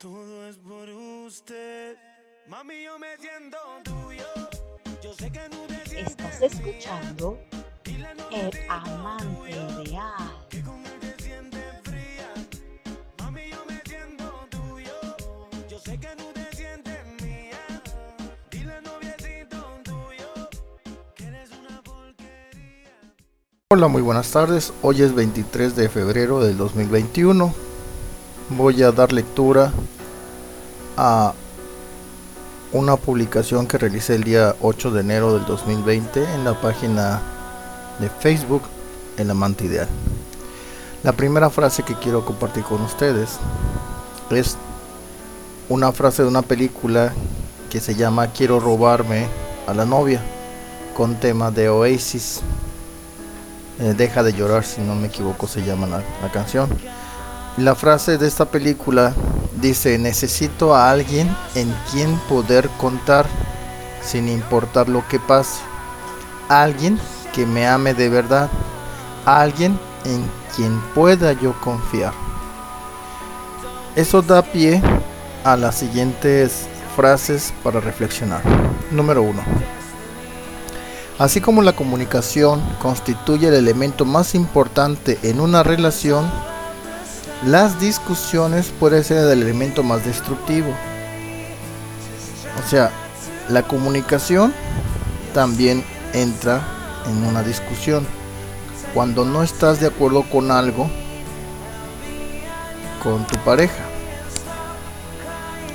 Todo es por usted. Mami, yo me siento tuyo. Yo sé que no te sientes Estás escuchando El Amante Ideal. que con él te sientes fría. Mami, yo me siento tuyo. Yo sé que no te sientes mía. Dile noviecito tuyo que eres una porquería. Hola, muy buenas tardes. Hoy es 23 de febrero del 2021. Voy a dar lectura a una publicación que realicé el día 8 de enero del 2020 en la página de Facebook El Amante Ideal. La primera frase que quiero compartir con ustedes es una frase de una película que se llama Quiero robarme a la novia con tema de Oasis. Eh, Deja de llorar, si no me equivoco, se llama la, la canción. La frase de esta película dice, necesito a alguien en quien poder contar sin importar lo que pase. Alguien que me ame de verdad. Alguien en quien pueda yo confiar. Eso da pie a las siguientes frases para reflexionar. Número 1. Así como la comunicación constituye el elemento más importante en una relación, las discusiones pueden ser el elemento más destructivo. O sea, la comunicación también entra en una discusión. Cuando no estás de acuerdo con algo con tu pareja.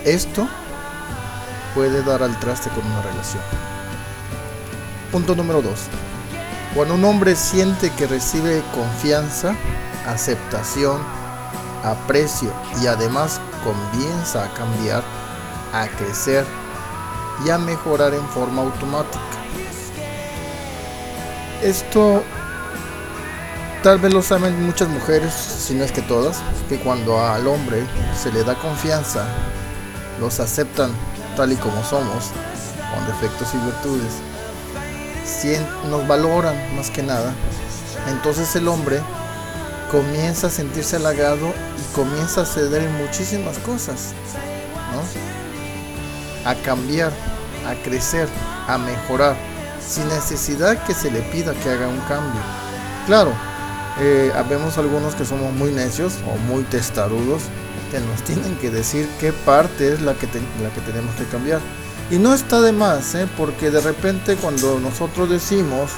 Esto puede dar al traste con una relación. Punto número 2. Cuando un hombre siente que recibe confianza, aceptación, aprecio y además comienza a cambiar, a crecer y a mejorar en forma automática. Esto tal vez lo saben muchas mujeres, si no es que todas, que cuando al hombre se le da confianza, los aceptan tal y como somos, con defectos y virtudes, nos valoran más que nada, entonces el hombre comienza a sentirse halagado comienza a ceder en muchísimas cosas, ¿no? A cambiar, a crecer, a mejorar, sin necesidad que se le pida que haga un cambio. Claro, eh, habemos algunos que somos muy necios o muy testarudos que nos tienen que decir qué parte es la que, la que tenemos que cambiar. Y no está de más, ¿eh? porque de repente cuando nosotros decimos,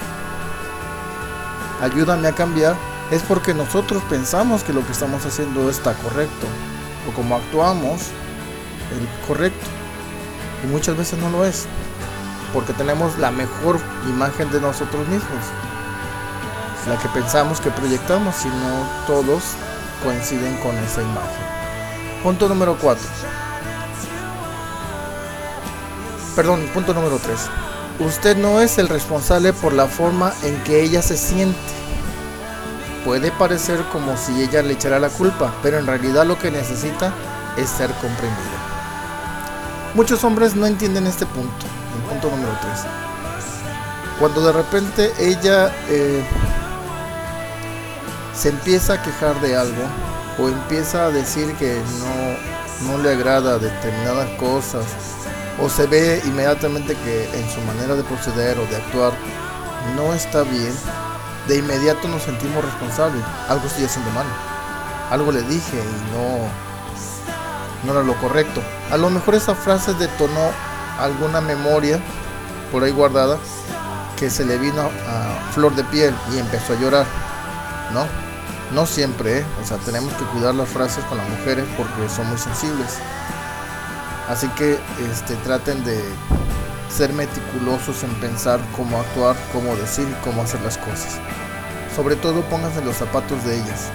ayúdame a cambiar, es porque nosotros pensamos que lo que estamos haciendo está correcto, o como actuamos, el correcto. Y muchas veces no lo es, porque tenemos la mejor imagen de nosotros mismos, la que pensamos que proyectamos, y no todos coinciden con esa imagen. Punto número 4. Perdón, punto número 3. Usted no es el responsable por la forma en que ella se siente. Puede parecer como si ella le echara la culpa, pero en realidad lo que necesita es ser comprendida. Muchos hombres no entienden este punto, el punto número 3. Cuando de repente ella eh, se empieza a quejar de algo o empieza a decir que no, no le agrada determinadas cosas o se ve inmediatamente que en su manera de proceder o de actuar no está bien, de inmediato nos sentimos responsables. Algo estoy haciendo mal. Algo le dije y no, no era lo correcto. A lo mejor esa frase detonó alguna memoria por ahí guardada que se le vino a flor de piel y empezó a llorar. ¿No? No siempre, ¿eh? O sea, tenemos que cuidar las frases con las mujeres porque son muy sensibles. Así que este, traten de ser meticulosos en pensar cómo actuar, cómo decir y cómo hacer las cosas. Sobre todo pónganse los zapatos de ellas.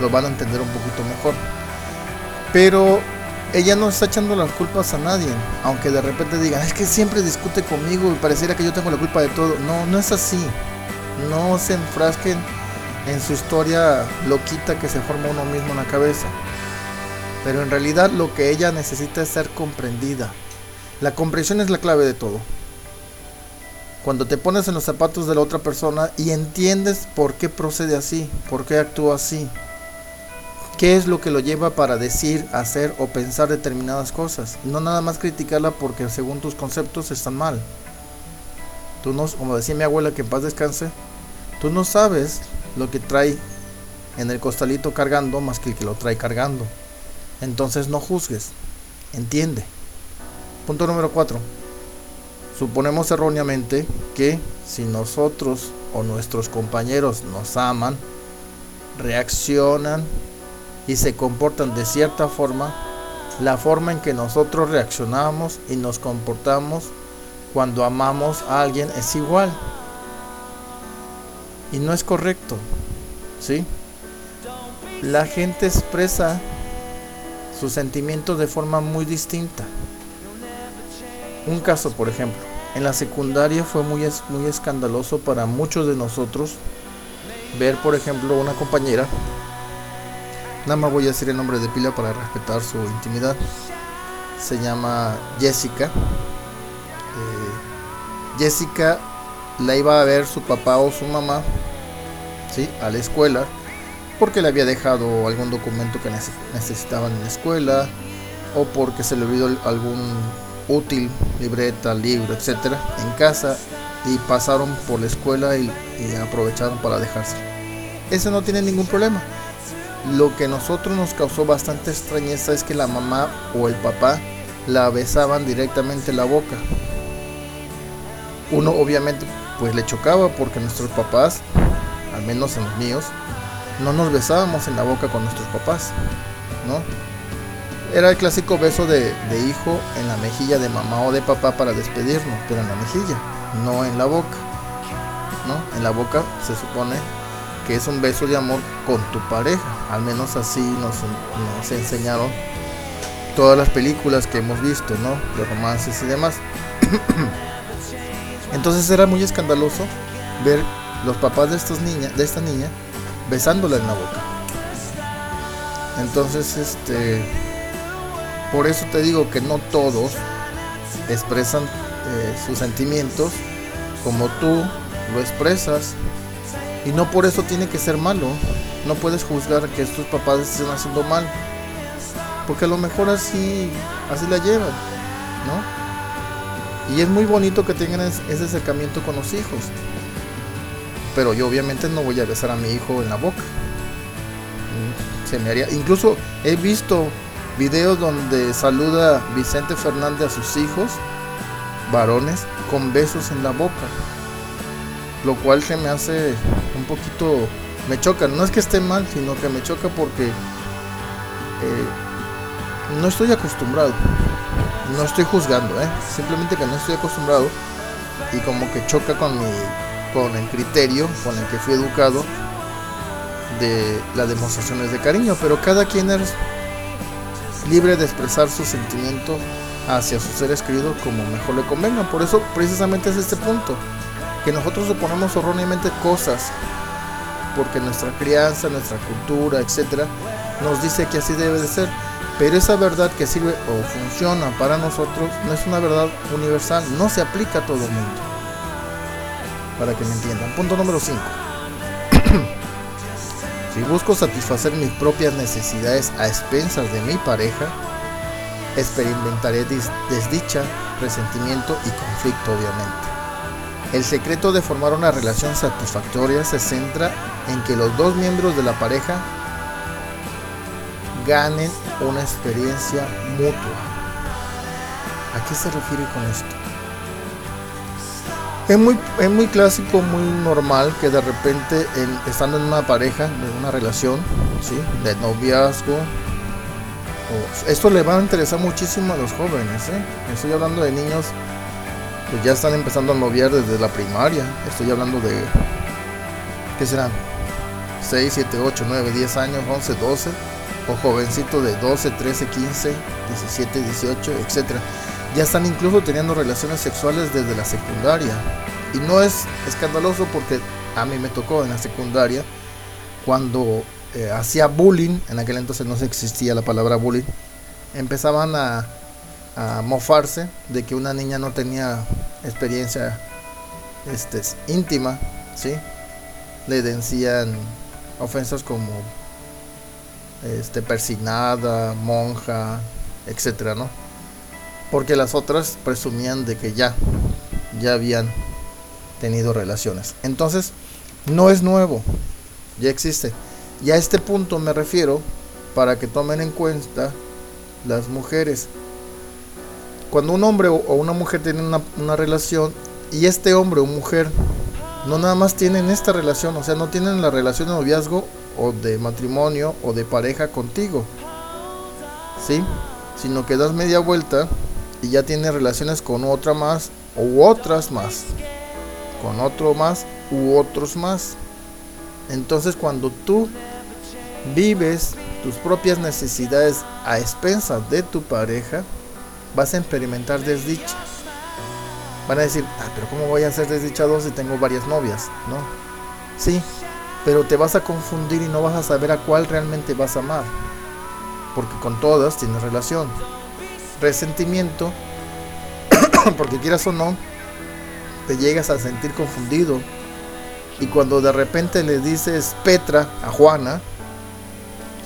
Lo van a entender un poquito mejor. Pero ella no está echando las culpas a nadie. Aunque de repente digan, es que siempre discute conmigo y pareciera que yo tengo la culpa de todo. No, no es así. No se enfrasquen en su historia loquita que se forma uno mismo en la cabeza. Pero en realidad lo que ella necesita es ser comprendida. La comprensión es la clave de todo. Cuando te pones en los zapatos de la otra persona y entiendes por qué procede así, por qué actúa así, ¿Qué es lo que lo lleva para decir, hacer o pensar determinadas cosas? No nada más criticarla porque según tus conceptos están mal. Tú no, como decía mi abuela que en paz descanse, tú no sabes lo que trae en el costalito cargando más que el que lo trae cargando. Entonces no juzgues, entiende. Punto número 4. Suponemos erróneamente que si nosotros o nuestros compañeros nos aman, reaccionan y se comportan de cierta forma, la forma en que nosotros reaccionamos y nos comportamos cuando amamos a alguien es igual. Y no es correcto. ¿Sí? La gente expresa sus sentimientos de forma muy distinta. Un caso, por ejemplo, en la secundaria fue muy, muy escandaloso para muchos de nosotros ver, por ejemplo, una compañera Nada más voy a decir el nombre de pila para respetar su intimidad. Se llama Jessica. Eh, Jessica la iba a ver su papá o su mamá ¿sí? a la escuela porque le había dejado algún documento que necesitaban en la escuela o porque se le olvidó algún útil, libreta, libro, etcétera, en casa y pasaron por la escuela y, aprovecharon para dejarse. Eso no tiene ningún problema. Lo que a nosotros nos causó bastante extrañeza es que la mamá o el papá la besaban directamente en la boca. Uno obviamente pues le chocaba porque nuestros papás, al menos en los míos, no nos besábamos en la boca con nuestros papás, ¿no? Era el clásico beso de, hijo en la mejilla de mamá o de papá para despedirnos, pero en la mejilla, no en la boca, ¿no? En la boca se supone que es un beso de amor con tu pareja. Al menos así nos, nos enseñaron todas las películas que hemos visto, ¿no? De romances y demás. Entonces era muy escandaloso ver los papás de estas niñas, de esta niña, besándola en la boca. Entonces, este, por eso te digo que no todos expresan eh, sus sentimientos como tú lo expresas y no por eso tiene que ser malo. No puedes juzgar que estos papás estén haciendo mal. Porque a lo mejor así, así la llevan, ¿no? Y es muy bonito que tengan ese acercamiento con los hijos. Pero yo obviamente no voy a besar a mi hijo en la boca. Mm, se me haría. Incluso he visto videos donde saluda Vicente Fernández a sus hijos, varones, con besos en la boca. Lo cual se me hace un poquito, me choca, no es que esté mal, sino que me choca porque eh, no estoy acostumbrado, no estoy juzgando, ¿eh? simplemente que no estoy acostumbrado y como que choca con mi, con el criterio con el que fui educado de las demostraciones de cariño, pero cada quien es libre de expresar sus sentimientos hacia sus seres queridos como mejor le convenga. Por eso precisamente es este punto que nosotros suponemos erróneamente cosas, porque nuestra crianza, nuestra cultura, etcétera, nos dice que así debe de ser. Pero esa verdad que sirve o funciona para nosotros no es una verdad universal, no se aplica a todo el mundo. Para que me entiendan. Punto número 5. Si busco satisfacer mis propias necesidades a expensas de mi pareja, experimentaré desdicha, resentimiento y conflicto obviamente. El secreto de formar una relación satisfactoria se centra en que los dos miembros de la pareja ganen una experiencia mutua. ¿A qué se refiere con esto? Es muy, es muy clásico, muy normal que de repente estando en una pareja, en una relación, ¿sí? de noviazgo, esto le va a interesar muchísimo a los jóvenes. ¿eh? Estoy hablando de niños pues ya están empezando a noviar desde la primaria. Estoy hablando de, ¿qué serán? 6, 7, 8, 9, 10 años, 11, 12, o jovencito de 12, 13, 15, 17, 18, etc. Ya están incluso teniendo relaciones sexuales desde la secundaria. Y no es escandaloso porque a mí me tocó en la secundaria, cuando eh, hacía bullying, en aquel entonces no existía la palabra bullying, empezaban a mofarse de que una niña no tenía experiencia este, íntima, ¿sí? Le decían ofensas como este, monja, etcétera, ¿no? Porque las otras presumían de que ya, ya habían tenido relaciones. Entonces, no es nuevo, ya existe. Y a este punto me refiero para que tomen en cuenta las mujeres. Cuando un hombre o una mujer tienen una, una relación y este hombre o mujer no nada más tienen esta relación, o sea, no tienen la relación de noviazgo o de matrimonio o de pareja contigo, ¿sí? Sino que das media vuelta y ya tienes relaciones con otra más u otras más, con otro más u otros más. Entonces cuando tú vives tus propias necesidades a expensas de tu pareja, vas a experimentar desdicha. Van a decir, ah, pero ¿cómo voy a ser desdichado si tengo varias novias? No. Sí, pero te vas a confundir y no vas a saber a cuál realmente vas a amar. Porque con todas tienes relación. Resentimiento, porque quieras o no, te llegas a sentir confundido. Y cuando de repente le dices Petra a Juana,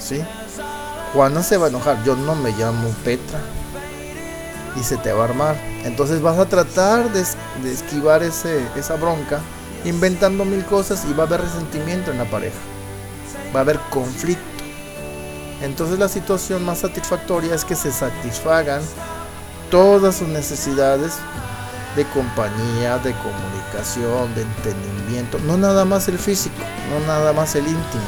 ¿sí? Juana se va a enojar. Yo no me llamo Petra. Y se te va a armar. Entonces vas a tratar de, esquivar ese, esa bronca inventando mil cosas y va a haber resentimiento en la pareja. Va a haber conflicto. Entonces la situación más satisfactoria es que se satisfagan todas sus necesidades de compañía, de comunicación, de entendimiento. No nada más el físico, no nada más el íntimo.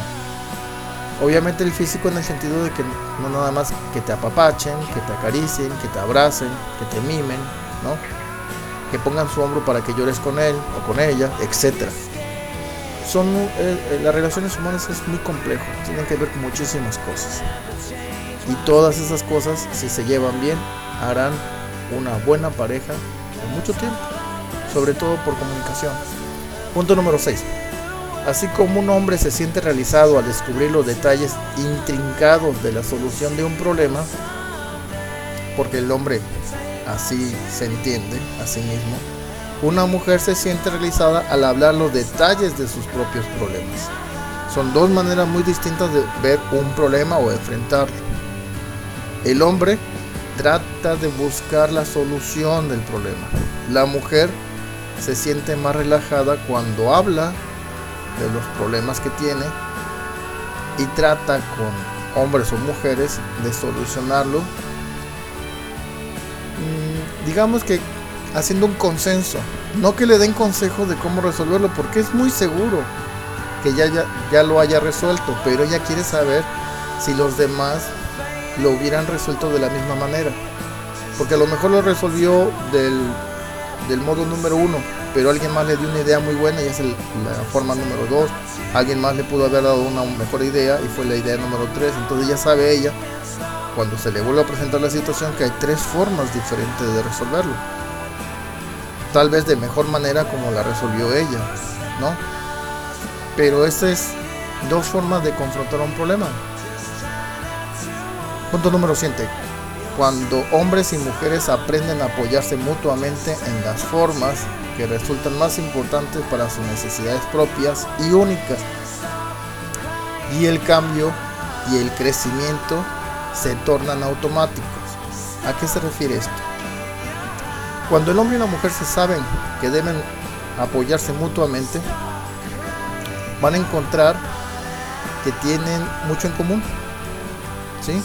Obviamente el físico en el sentido de que no nada más que te apapachen, que te acaricien, que te abracen, que te mimen, ¿no? Que pongan su hombro para que llores con él o con ella, etc. Son, eh, eh, las relaciones humanas es muy complejo, tienen que ver con muchísimas cosas. Y todas esas cosas, si se llevan bien, harán una buena pareja por mucho tiempo, sobre todo por comunicación. Punto número 6. Así como un hombre se siente realizado al descubrir los detalles intrincados de la solución de un problema, porque el hombre así se entiende a sí mismo, una mujer se siente realizada al hablar los detalles de sus propios problemas. Son dos maneras muy distintas de ver un problema o enfrentarlo. El hombre trata de buscar la solución del problema. La mujer se siente más relajada cuando habla de los problemas que tiene y trata con hombres o mujeres de solucionarlo. Mm, digamos que haciendo un consenso, no que le den consejos de cómo resolverlo, porque es muy seguro que ya, ya, ya lo haya resuelto, pero ella quiere saber si los demás lo hubieran resuelto de la misma manera. Porque a lo mejor lo resolvió del, del modo número uno, pero alguien más le dio una idea muy buena y es la forma número 2. Alguien más le pudo haber dado una mejor idea y fue la idea número 3. Entonces ya sabe ella, cuando se le vuelve a presentar la situación, que hay tres formas diferentes de resolverlo. Tal vez de mejor manera como la resolvió ella, ¿no? Pero estas es dos formas de confrontar un problema. Punto número 7 cuando hombres y mujeres aprenden a apoyarse mutuamente en las formas que resultan más importantes para sus necesidades propias y únicas. Y el cambio y el crecimiento se tornan automáticos. ¿A qué se refiere esto? Cuando el hombre y la mujer se saben que deben apoyarse mutuamente, van a encontrar que tienen mucho en común. ¿Sí?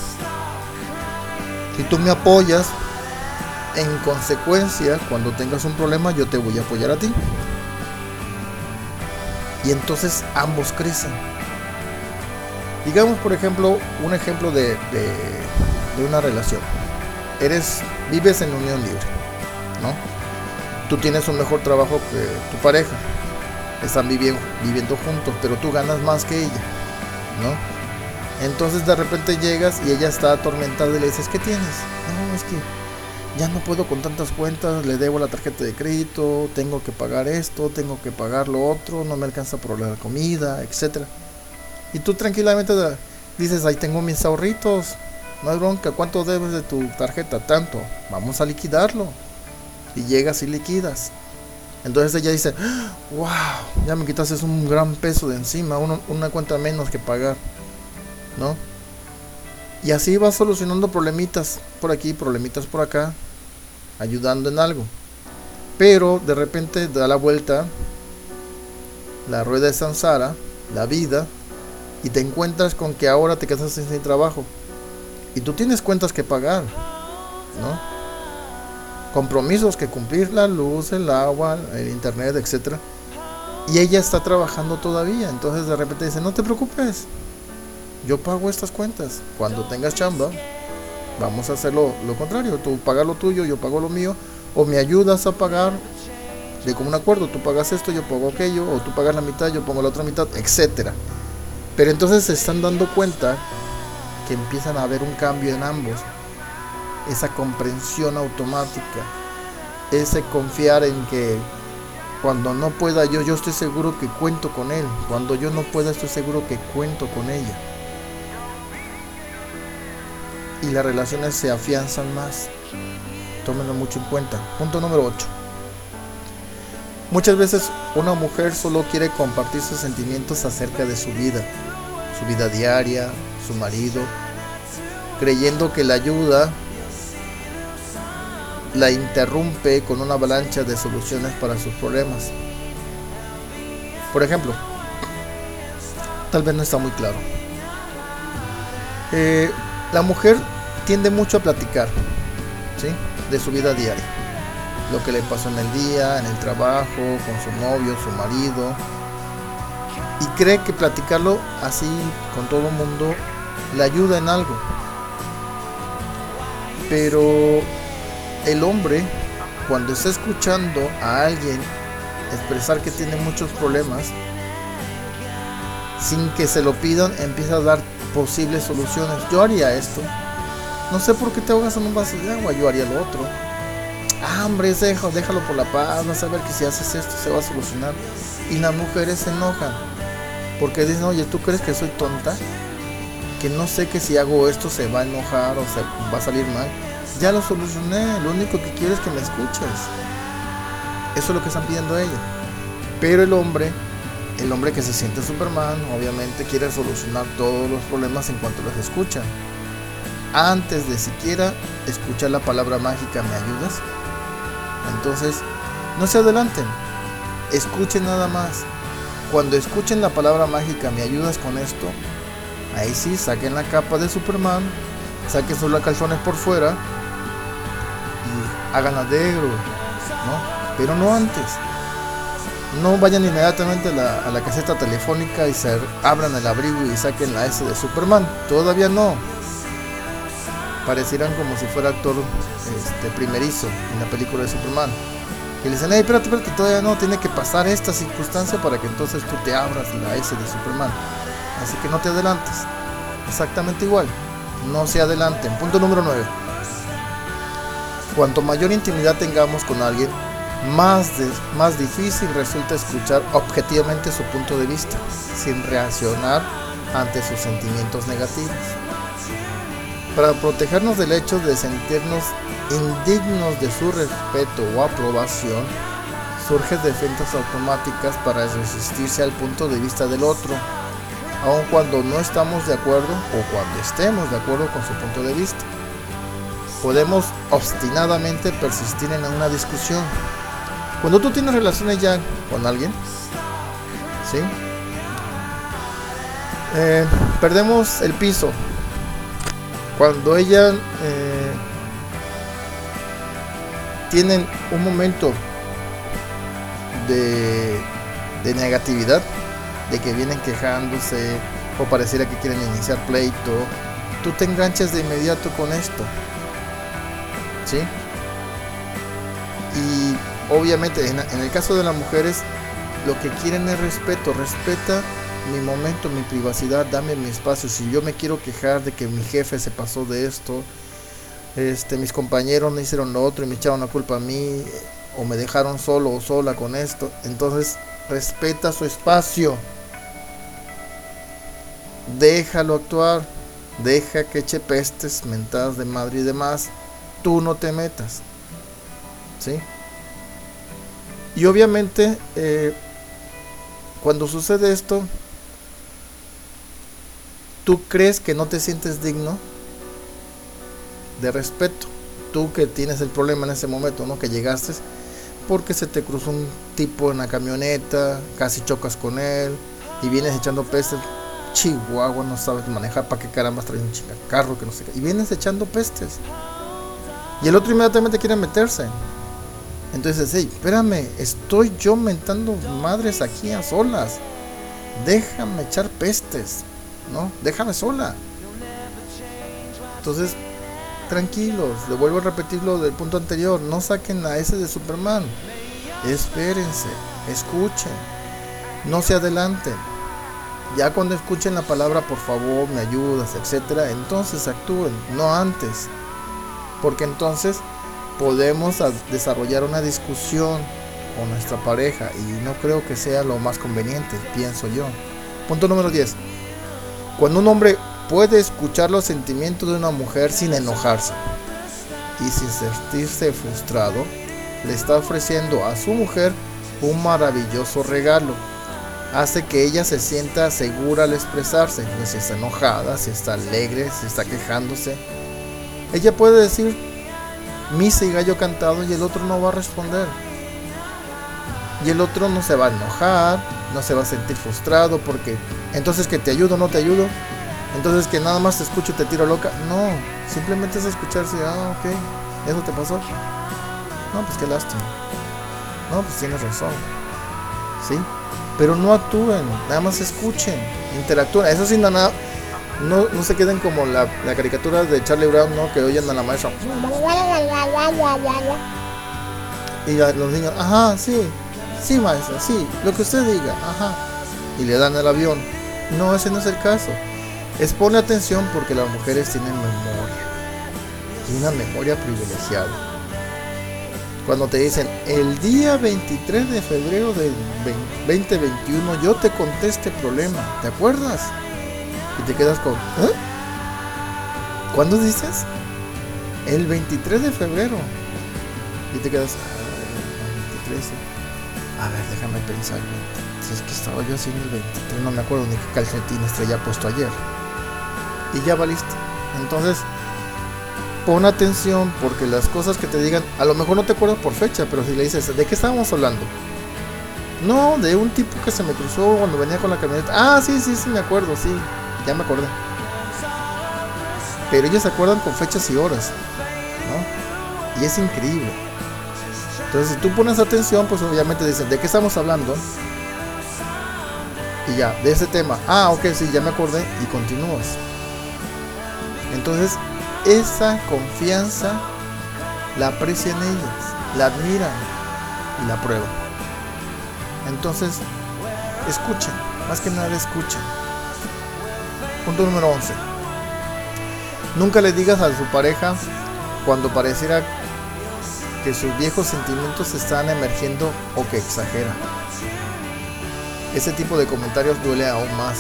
Si tú me apoyas, en consecuencia, cuando tengas un problema, yo te voy a apoyar a ti. Y entonces ambos crecen. Digamos, por ejemplo, un ejemplo de, una relación. Eres, vives en unión libre, Tú tienes un mejor trabajo que tu pareja. Están viviendo, viviendo juntos, pero tú ganas más que ella, ¿no? Entonces de repente llegas y ella está atormentada y le dices, ¿qué tienes? No, es que ya no puedo con tantas cuentas, le debo la tarjeta de crédito, tengo que pagar esto, tengo que pagar lo otro, no me alcanza por la comida, etc. Y tú tranquilamente dices, ahí tengo mis ahorritos, no hay bronca, ¿cuánto debes de tu tarjeta? Tanto, vamos a liquidarlo. Y llegas y liquidas. Entonces ella dice, wow, ya me quitaste un gran peso de encima, una cuenta menos que pagar. ¿no? Y así vas solucionando problemitas por aquí, problemitas por acá, ayudando en algo. Pero de repente da la vuelta la rueda de Sansara, la vida, y te encuentras con que ahora te quedas sin trabajo. Y tú tienes cuentas que pagar, ¿no? Compromisos que cumplir, la luz, el agua, el internet, etc. Y ella está trabajando todavía. Entonces de repente dice, no te preocupes, yo pago estas cuentas. Cuando tengas chamba, vamos a hacer lo, contrario. Tú pagas lo tuyo, yo pago lo mío. O me ayudas a pagar de como un acuerdo. Tú pagas esto, yo pago aquello. O tú pagas la mitad, yo pongo la otra mitad, etcétera. Pero entonces se están dando cuenta que empiezan a haber un cambio en ambos. Esa comprensión automática. Ese confiar en que cuando no pueda yo, yo estoy seguro que cuento con él. Cuando yo no pueda, estoy seguro que cuento con ella y las relaciones se afianzan más. Tómenlo mucho en cuenta. Punto número 8. Muchas veces una mujer solo quiere compartir sus sentimientos acerca de su vida, su vida diaria, su marido, creyendo que la ayuda la interrumpe con una avalancha de soluciones para sus problemas. Por ejemplo, tal vez no está muy claro. Eh, la mujer tiende mucho a platicar ¿sí? de su vida diaria. Lo que le pasó en el día, en el trabajo, con su novio, su marido. Y cree que platicarlo así con todo el mundo le ayuda en algo. Pero el hombre, cuando está escuchando a alguien expresar que tiene muchos problemas, sin que se lo pidan, empieza a dar posibles soluciones. Yo haría esto. No sé por qué te ahogas en un vaso de agua, yo haría lo otro. Ah, hombre, déjalo, déjalo por la paz, vas a ver que si haces esto se va a solucionar. Y las mujeres se enojan. Porque dicen, oye, ¿tú crees que soy tonta? Que no sé que si hago esto se va a enojar o se va a salir mal. Ya lo solucioné, lo único que quiero es que me escuches. Eso es lo que están pidiendo ellos. Pero el hombre el hombre que se siente Superman obviamente quiere solucionar todos los problemas en cuanto los escucha. Antes de siquiera escuchar la palabra mágica, ¿me ayudas? Entonces, no se adelanten. Escuchen nada más. Cuando escuchen la palabra mágica, ¿me ayudas con esto? Ahí sí, saquen la capa de Superman, saquen sus calzones por fuera la de héroe, ¿no? Pero no antes no vayan inmediatamente a la, caseta telefónica y se abran el abrigo y saquen la S de Superman. Todavía no. Parecieran como si fuera actor este, primerizo en la película de Superman. Y le dicen, hey, espérate, espérate, todavía no, tiene que pasar esta circunstancia para que entonces tú te abras la S de Superman. Así que no te adelantes. Exactamente igual. No se adelanten. Punto número 9. Cuanto mayor intimidad tengamos con alguien, más, difícil resulta escuchar objetivamente su punto de vista, sin reaccionar ante sus sentimientos negativos. Para protegernos del hecho de sentirnos indignos de su respeto o aprobación, surgen defensas automáticas para resistirse al punto de vista del otro, aun cuando no estamos de acuerdo o cuando estemos de acuerdo con su punto de vista. Podemos obstinadamente persistir en una discusión, cuando tú tienes relaciones ya con alguien, ¿sí? Eh, perdemos el piso. Cuando ella eh, tienen un momento de, de negatividad, de que vienen quejándose o pareciera que quieren iniciar pleito, tú te enganchas de inmediato con esto. Y obviamente en, el caso de las mujeres lo que quieren es respeto, respeta mi momento, mi privacidad, dame mi espacio. Si yo me quiero quejar de que mi jefe se pasó de esto, este, mis compañeros me hicieron lo otro y me echaron la culpa a mí, o me dejaron solo o sola con esto, entonces respeta su espacio. Déjalo actuar, deja que eche pestes, mentadas de madre y demás. Tú no te metas. ¿Sí? Y obviamente, eh, cuando sucede esto, tú crees que no te sientes digno de respeto. Tú que tienes el problema en ese momento, ¿no? Que llegaste porque se te cruzó un tipo en la camioneta, casi chocas con él y vienes echando pestes. Chihuahua, no sabes manejar, ¿para qué caramba traes un carro que no sé qué? Y vienes echando pestes. Y el otro inmediatamente quiere meterse. Entonces, hey, espérame, estoy yo mentando madres aquí a solas. Déjame echar pestes, ¿no? Déjame sola. Entonces, tranquilos, le vuelvo a repetir lo del punto anterior, no saquen a ese de Superman. Espérense, escuchen, no se adelanten. Ya cuando escuchen la palabra por favor, me ayudas, etcétera, entonces actúen, no antes. Porque entonces podemos desarrollar una discusión con nuestra pareja y no creo que sea lo más conveniente, pienso yo. Punto número 10. Cuando un hombre puede escuchar los sentimientos de una mujer sin enojarse y sin sentirse frustrado, le está ofreciendo a su mujer un maravilloso regalo. Hace que ella se sienta segura al expresarse, si está enojada, si está alegre, si está quejándose. Ella puede decir misa y gallo cantado y el otro no va a responder. Y el otro no se va a enojar, no se va a sentir frustrado porque entonces que te ayudo, no te ayudo. Entonces que nada más te escucho y te tiro loca. No, simplemente es escucharse, ah, ok, eso te pasó. No, pues qué lástima. No, pues tienes razón. ¿Sí? Pero no actúen, nada más escuchen, interactúen. Eso sin nada, no, no se queden como la, la caricatura de Charlie Brown, ¿no? Que oyen a la maestra. Y los niños, ajá, sí, sí, maestra, sí, lo que usted diga, ajá. Y le dan el avión. No, ese no es el caso. Es pone atención porque las mujeres tienen memoria. Y una memoria privilegiada. Cuando te dicen, el día 23 de febrero del 2021 yo te conté este problema, ¿te acuerdas? Y te quedas con, ¿eh? ¿Cuándo dices? El 23 de febrero. Y te quedas, ah, 23. A ver, déjame pensar. Si es que estaba yo haciendo el 23, no me acuerdo ni qué calcetines traía puesto ayer. Y ya va listo. Entonces, pon atención porque las cosas que te digan, a lo mejor no te acuerdas por fecha, pero si le dices, ¿de qué estábamos hablando? No, de un tipo que se me cruzó cuando venía con la camioneta. Ah, sí, sí, sí, me acuerdo, sí ya me acordé. Pero ellos se acuerdan con fechas y horas. Y es increíble. Entonces, si tú pones atención, pues obviamente dicen, ¿de qué estamos hablando? Y ya, de ese tema. Ah, ok, sí, ya me acordé y continúas. Entonces, esa confianza la aprecian ellas, la admiran y la prueban. Entonces, escuchen, más que nada escuchen. Punto número 11. Nunca le digas a su pareja cuando pareciera que sus viejos sentimientos están emergiendo o que exagera. Ese tipo de comentarios duele aún más.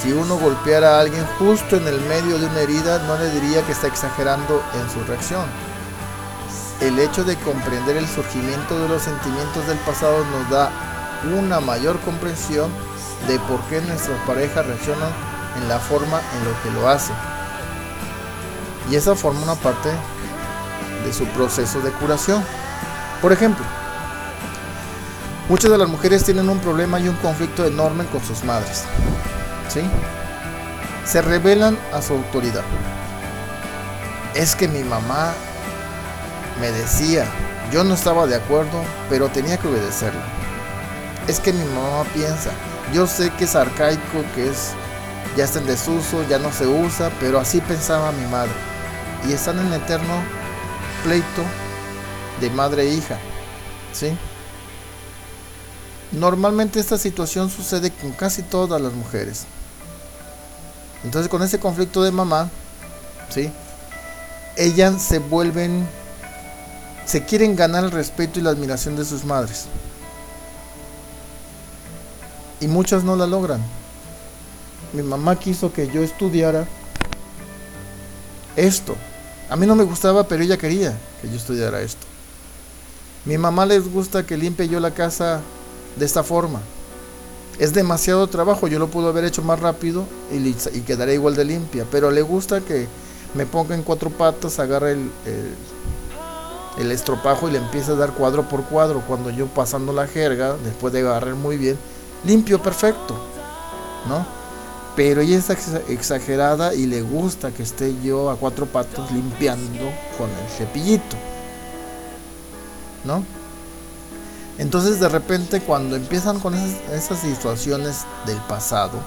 Si uno golpeara a alguien justo en el medio de una herida, no le diría que está exagerando en su reacción. El hecho de comprender el surgimiento de los sentimientos del pasado nos da una mayor comprensión de por qué nuestras parejas reaccionan en la forma en lo que lo hace. Y esa forma una parte de su proceso de curación. Por ejemplo, muchas de las mujeres tienen un problema y un conflicto enorme con sus madres. ¿Sí? Se revelan a su autoridad. Es que mi mamá me decía, yo no estaba de acuerdo, pero tenía que obedecerla. Es que mi mamá piensa, yo sé que es arcaico, que es ya está en desuso, ya no se usa, pero así pensaba mi madre. Y están en eterno pleito de madre e hija. ¿Sí? Normalmente esta situación sucede con casi todas las mujeres. Entonces con ese conflicto de mamá, ¿sí? Ellas se vuelven, se quieren ganar el respeto y la admiración de sus madres. Y muchas no la logran mi mamá quiso que yo estudiara esto. A mí no me gustaba, pero ella quería que yo estudiara esto. Mi mamá les gusta que limpie yo la casa de esta forma. Es demasiado trabajo, yo lo puedo haber hecho más rápido y, y igual de limpia, pero le gusta que me ponga en cuatro patas, agarra el, el, estropajo y le empieza a dar cuadro por cuadro. Cuando yo pasando la jerga, después de agarrar muy bien, limpio perfecto, ¿no? Pero ella es exa- exagerada y le gusta que esté yo a cuatro patas limpiando con el cepillito, ¿no? Entonces de repente cuando empiezan con esas, esas situaciones del pasado,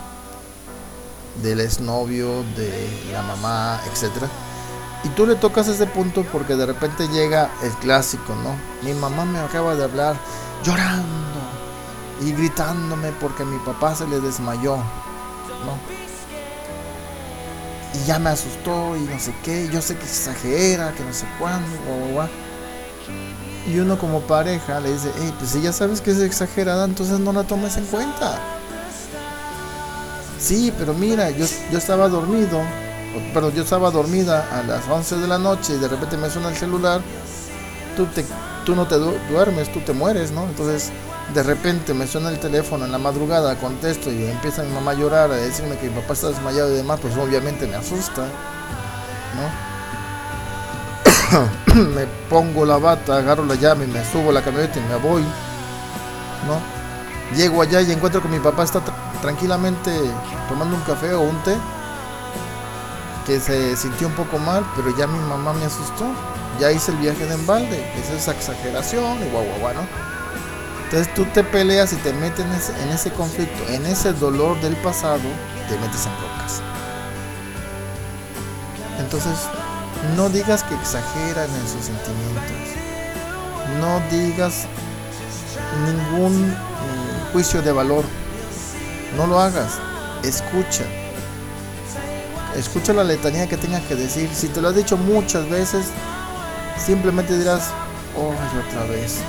del exnovio, de la mamá, etcétera, y tú le tocas ese punto porque de repente llega el clásico, ¿no? Mi mamá me acaba de hablar llorando y gritándome porque mi papá se le desmayó, Y ya me asustó y no sé qué, yo sé que exagera, que no sé cuándo. Y uno como pareja le dice, hey, pues si ya sabes que es exagerada, entonces no la tomes en cuenta. Sí, pero mira, yo, yo estaba dormido, o- perdón, yo estaba dormida a las 11 de la noche y de repente me suena el celular, tú, te, tú no te du- duermes, tú te mueres, ¿no? Entonces, de repente me suena el teléfono en la madrugada, contesto y empieza mi mamá a llorar, a decirme que mi papá está desmayado y demás, pues obviamente me asusta, ¿no? me pongo la bata, agarro la llave, me subo a la camioneta y me voy, ¿no? Llego allá y encuentro que mi papá está tra- tranquilamente tomando un café o un té, que se sintió un poco mal, pero ya mi mamá me asustó, ya hice el viaje de embalde, esa es exageración y guau guau guau, ¿no? Entonces tú te peleas y te metes en ese, conflicto, en ese dolor del pasado, te metes en broncas. Entonces, no digas que exageran en sus sentimientos. No digas ningún mm, juicio de valor. No lo hagas. Escucha. Escucha la letanía que tengas que decir. Si te lo has dicho muchas veces, simplemente dirás, oh, otra vez.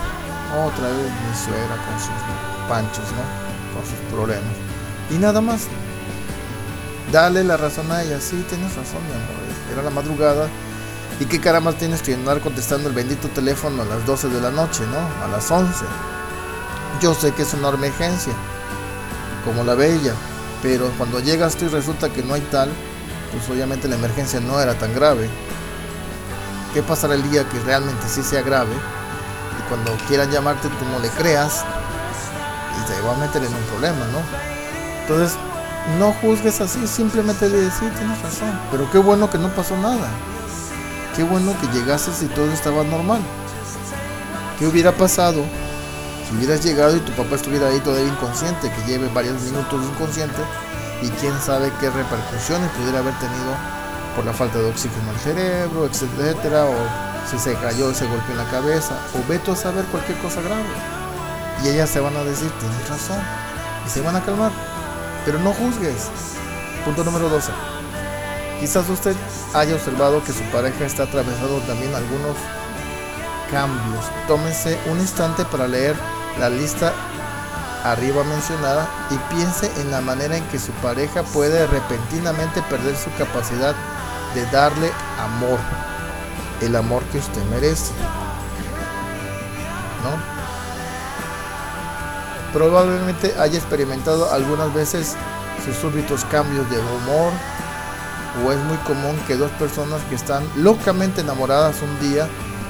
Otra vez mi suegra con sus panchos, ¿no? Con sus problemas. Y nada más. Dale la razón a ella. Sí, tienes razón, mi amor. Era la madrugada. ¿Y qué caramba tienes que andar contestando el bendito teléfono a las 12 de la noche, ¿no? A las 11. Yo sé que es una emergencia, como la bella, pero cuando llegas tú y resulta que no hay tal, pues obviamente la emergencia no era tan grave. ¿Qué pasará el día que realmente sí sea grave? Cuando quieran llamarte tú no le creas y te va a meter en un problema, ¿no? Entonces, no juzgues así, simplemente le decís, tienes razón, pero qué bueno que no pasó nada. Qué bueno que llegases y todo estaba normal. ¿Qué hubiera pasado si hubieras llegado y tu papá estuviera ahí todavía inconsciente, que lleve varios minutos inconsciente y quién sabe qué repercusiones pudiera haber tenido por la falta de oxígeno al cerebro, etcétera, o si se cayó, se golpeó en la cabeza, o veto a saber cualquier cosa grave. Y ellas se van a decir, tienes razón, y se van a calmar. Pero no juzgues. Punto número 12. Quizás usted haya observado que su pareja está atravesando también algunos cambios. Tómese un instante para leer la lista arriba mencionada y piense en la manera en que su pareja puede repentinamente perder su capacidad de darle amor, el amor que usted merece. ¿No? Probablemente haya experimentado algunas veces sus súbitos cambios de humor o es muy común que dos personas que están locamente enamoradas un día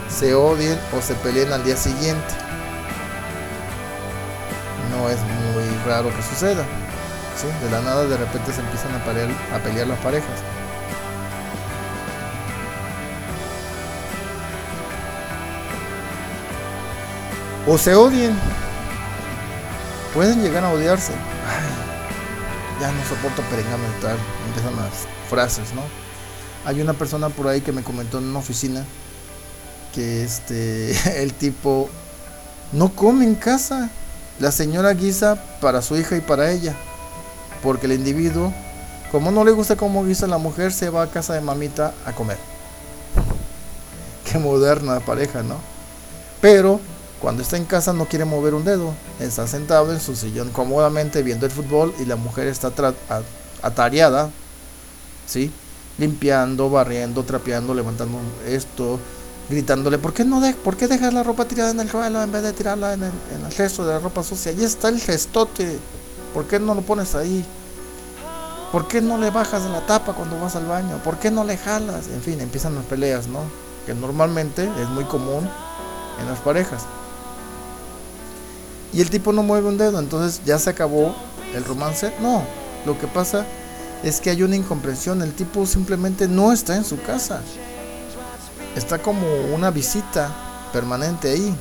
se odien o se peleen al día siguiente. No es muy raro que suceda. ¿sí? De la nada de repente se empiezan a pelear, a pelear las parejas. O se odien. Pueden llegar a odiarse. Ay, ya no soporto perengame tal. Empiezan las frases, ¿no? Hay una persona por ahí que me comentó en una oficina que este el tipo no come en casa. La señora guisa para su hija y para ella. Porque el individuo, como no le gusta cómo guisa la mujer, se va a casa de mamita a comer. Qué moderna pareja, ¿no? Pero cuando está en casa no quiere mover un dedo. Está sentado en su sillón cómodamente viendo el fútbol y la mujer está atareada, ¿sí? Limpiando, barriendo, trapeando, levantando esto, gritándole, ¿por qué no de por qué dejas la ropa tirada en el suelo en vez de tirarla en el, en el gesto de la ropa sucia? Ahí está el gestote, ¿por qué no lo pones ahí? ¿Por qué no le bajas la tapa cuando vas al baño? ¿Por qué no le jalas? En fin, empiezan las peleas, ¿no? Que normalmente es muy común en las parejas. Y el tipo no mueve un dedo, entonces ya se acabó el romance. No, lo que pasa es que hay una incomprensión. El tipo simplemente no está en su casa. Está como una visita permanente ahí.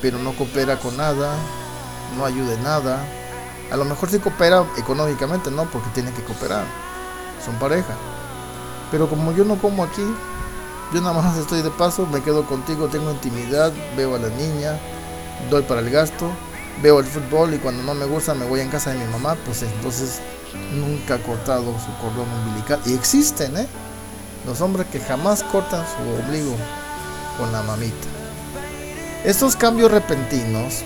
Pero no coopera con nada, no ayuda en nada. A lo mejor sí coopera económicamente, no, porque tiene que cooperar. Son pareja. Pero como yo no como aquí, yo nada más estoy de paso, me quedo contigo, tengo intimidad, veo a la niña, doy para el gasto, veo el fútbol y cuando no me gusta me voy en casa de mi mamá, pues entonces nunca ha cortado su cordón umbilical. Y existen, ¿eh? Los hombres que jamás cortan su ombligo con la mamita. Estos cambios repentinos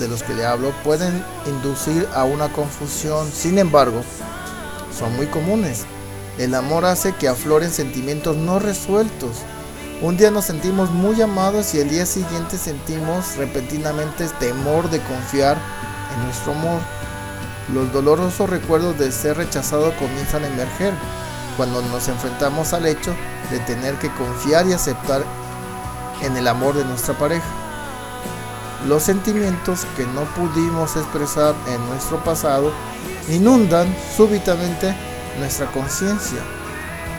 de los que le hablo pueden inducir a una confusión, sin embargo, son muy comunes. El amor hace que afloren sentimientos no resueltos. Un día nos sentimos muy amados y el día siguiente sentimos repentinamente temor de confiar en nuestro amor. Los dolorosos recuerdos de ser rechazado comienzan a emerger cuando nos enfrentamos al hecho de tener que confiar y aceptar en el amor de nuestra pareja. Los sentimientos que no pudimos expresar en nuestro pasado inundan súbitamente nuestra conciencia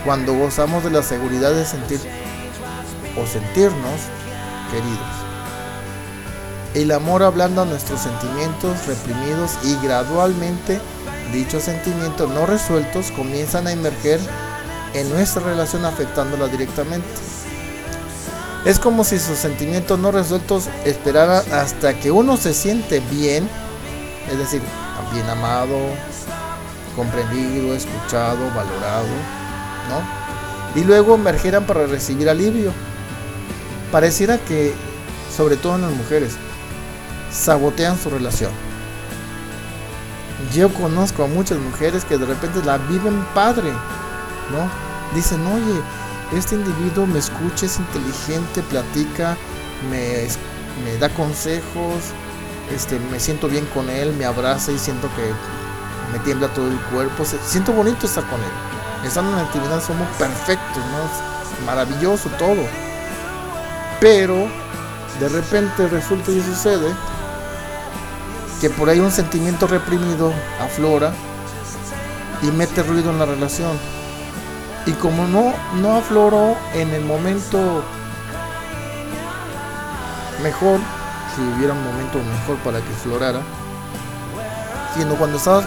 cuando gozamos de la seguridad de sentir o sentirnos queridos. El amor ablanda nuestros sentimientos reprimidos y gradualmente dichos sentimientos no resueltos comienzan a emerger en nuestra relación afectándola directamente. Es como si sus sentimientos no resueltos esperaran hasta que uno se siente bien, es decir, bien amado, comprendido, escuchado, valorado, ¿no? Y luego emergieran para recibir alivio. Pareciera que, sobre todo en las mujeres, sabotean su relación. Yo conozco a muchas mujeres que de repente la viven padre, ¿no? Dicen, oye, este individuo me escucha, es inteligente, platica, me, da consejos, este, me siento bien con él, me abraza y siento que me tiembla todo el cuerpo. Siento bonito estar con él. Estando en la actividad somos perfectos, maravilloso todo. Pero de repente resulta y sucede que por ahí un sentimiento reprimido aflora y mete ruido en la relación. Y como no, no afloró en el momento mejor, si hubiera un momento mejor para que florara, sino cuando estás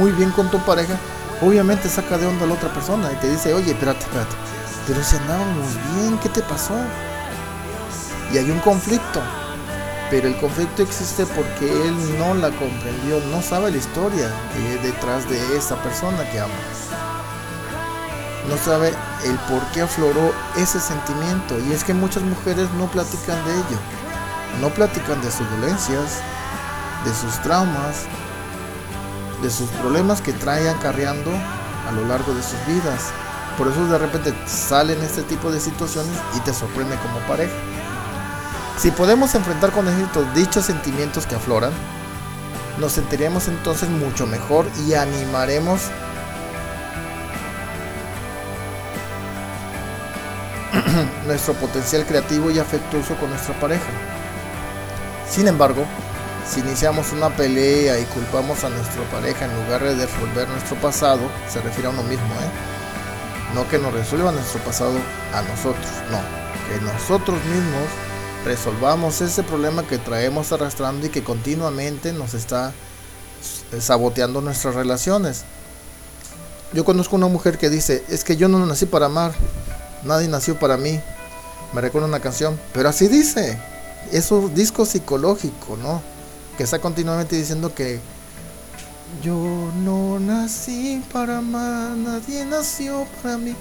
muy bien con tu pareja, obviamente saca de onda a la otra persona y te dice, oye, espérate, espérate, pero si andábamos bien, ¿qué te pasó? Y hay un conflicto, pero el conflicto existe porque él no la comprendió, no sabe la historia que hay detrás de esa persona que ama. No sabe el por qué afloró ese sentimiento y es que muchas mujeres no platican de ello, no platican de sus dolencias, de sus traumas, de sus problemas que traen acarreando a lo largo de sus vidas. Por eso de repente salen este tipo de situaciones y te sorprende como pareja. Si podemos enfrentar con éxito dichos sentimientos que afloran, nos sentiremos entonces mucho mejor y animaremos nuestro potencial creativo y afectuoso con nuestra pareja. Sin embargo, si iniciamos una pelea y culpamos a nuestra pareja en lugar de resolver nuestro pasado, se refiere a uno mismo, ¿eh? No que nos resuelva nuestro pasado a nosotros, no. Que nosotros mismos resolvamos ese problema que traemos arrastrando y que continuamente nos está saboteando nuestras relaciones. Yo conozco una mujer que dice, es que yo no nací para amar, nadie nació para mí. Me recuerda una canción, pero así dice. Es un disco psicológico, ¿no? que está continuamente diciendo que yo no nací para amar, nadie nació para mí.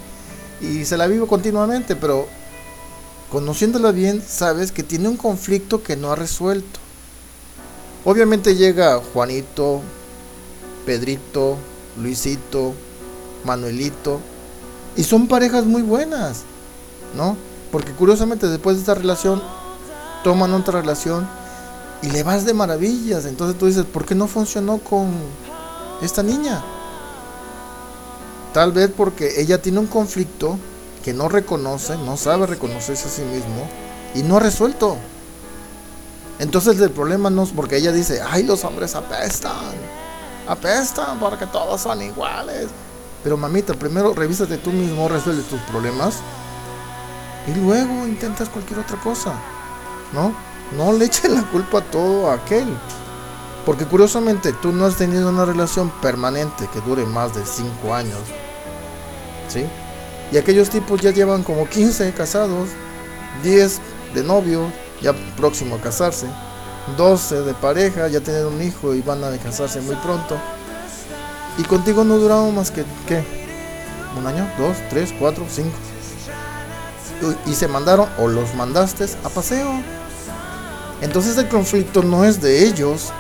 Y se la vivo continuamente, pero conociéndola bien, sabes que tiene un conflicto que no ha resuelto. Obviamente llega Juanito, Pedrito, Luisito, Manuelito, y son parejas muy buenas, ¿no? Porque curiosamente después de esta relación toman otra relación y le vas de maravillas. Entonces tú dices, ¿por qué no funcionó con, esta niña. Tal vez porque ella tiene un conflicto que no reconoce, no sabe reconocerse a sí mismo y no ha resuelto. Entonces el problema no es porque ella dice, ay, los hombres apestan, apestan porque todos son iguales. Pero mamita, primero revísate tú mismo, resuelve tus problemas y luego intentas cualquier otra cosa. ¿No? No le eches la culpa a todo a aquel. Porque curiosamente tú no has tenido una relación permanente que dure más de 5 años. ¿Sí? Y aquellos tipos ya llevan como 15 casados, 10 de novio, ya próximo a casarse, 12 de pareja, ya tienen un hijo y van a casarse muy pronto. Y contigo no duraron más que, ¿qué? ¿Un año? ¿Dos? ¿Tres? ¿Cuatro? ¿Cinco? Y se mandaron o los mandaste a paseo. Entonces el conflicto no es de ellos,